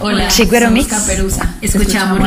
Hola, Chicuero somos Mix. Caperuza. Escuchamos.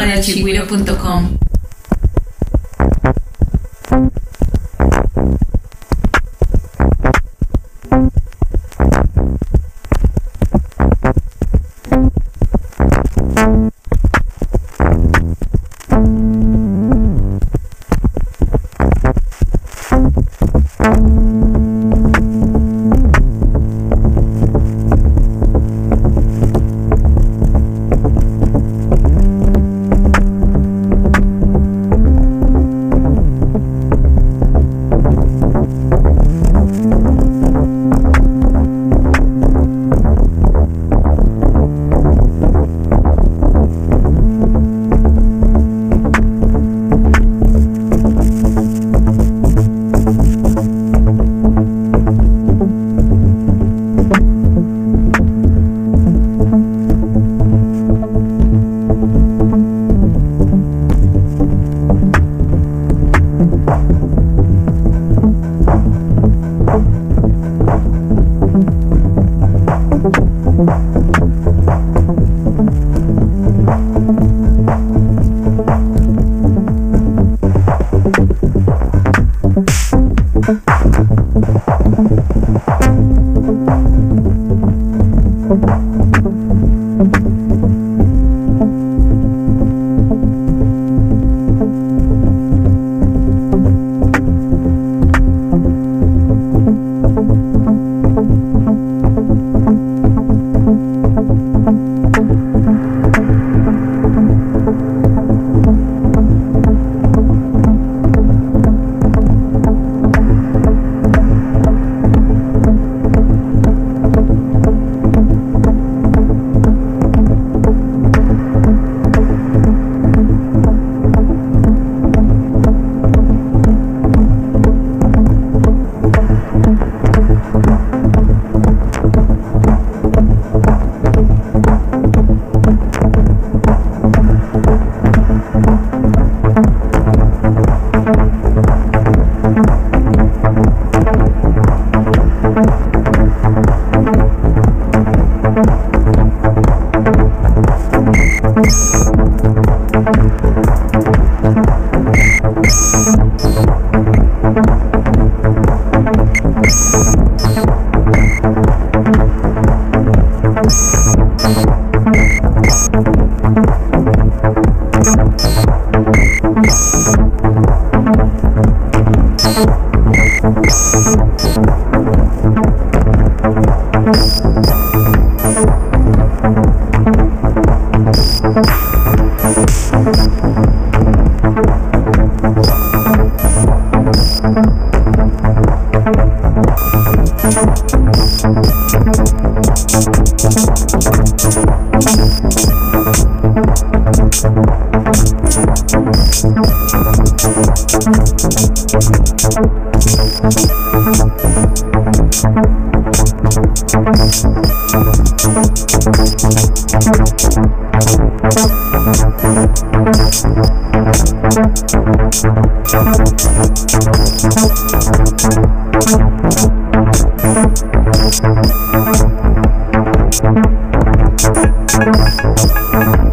Thank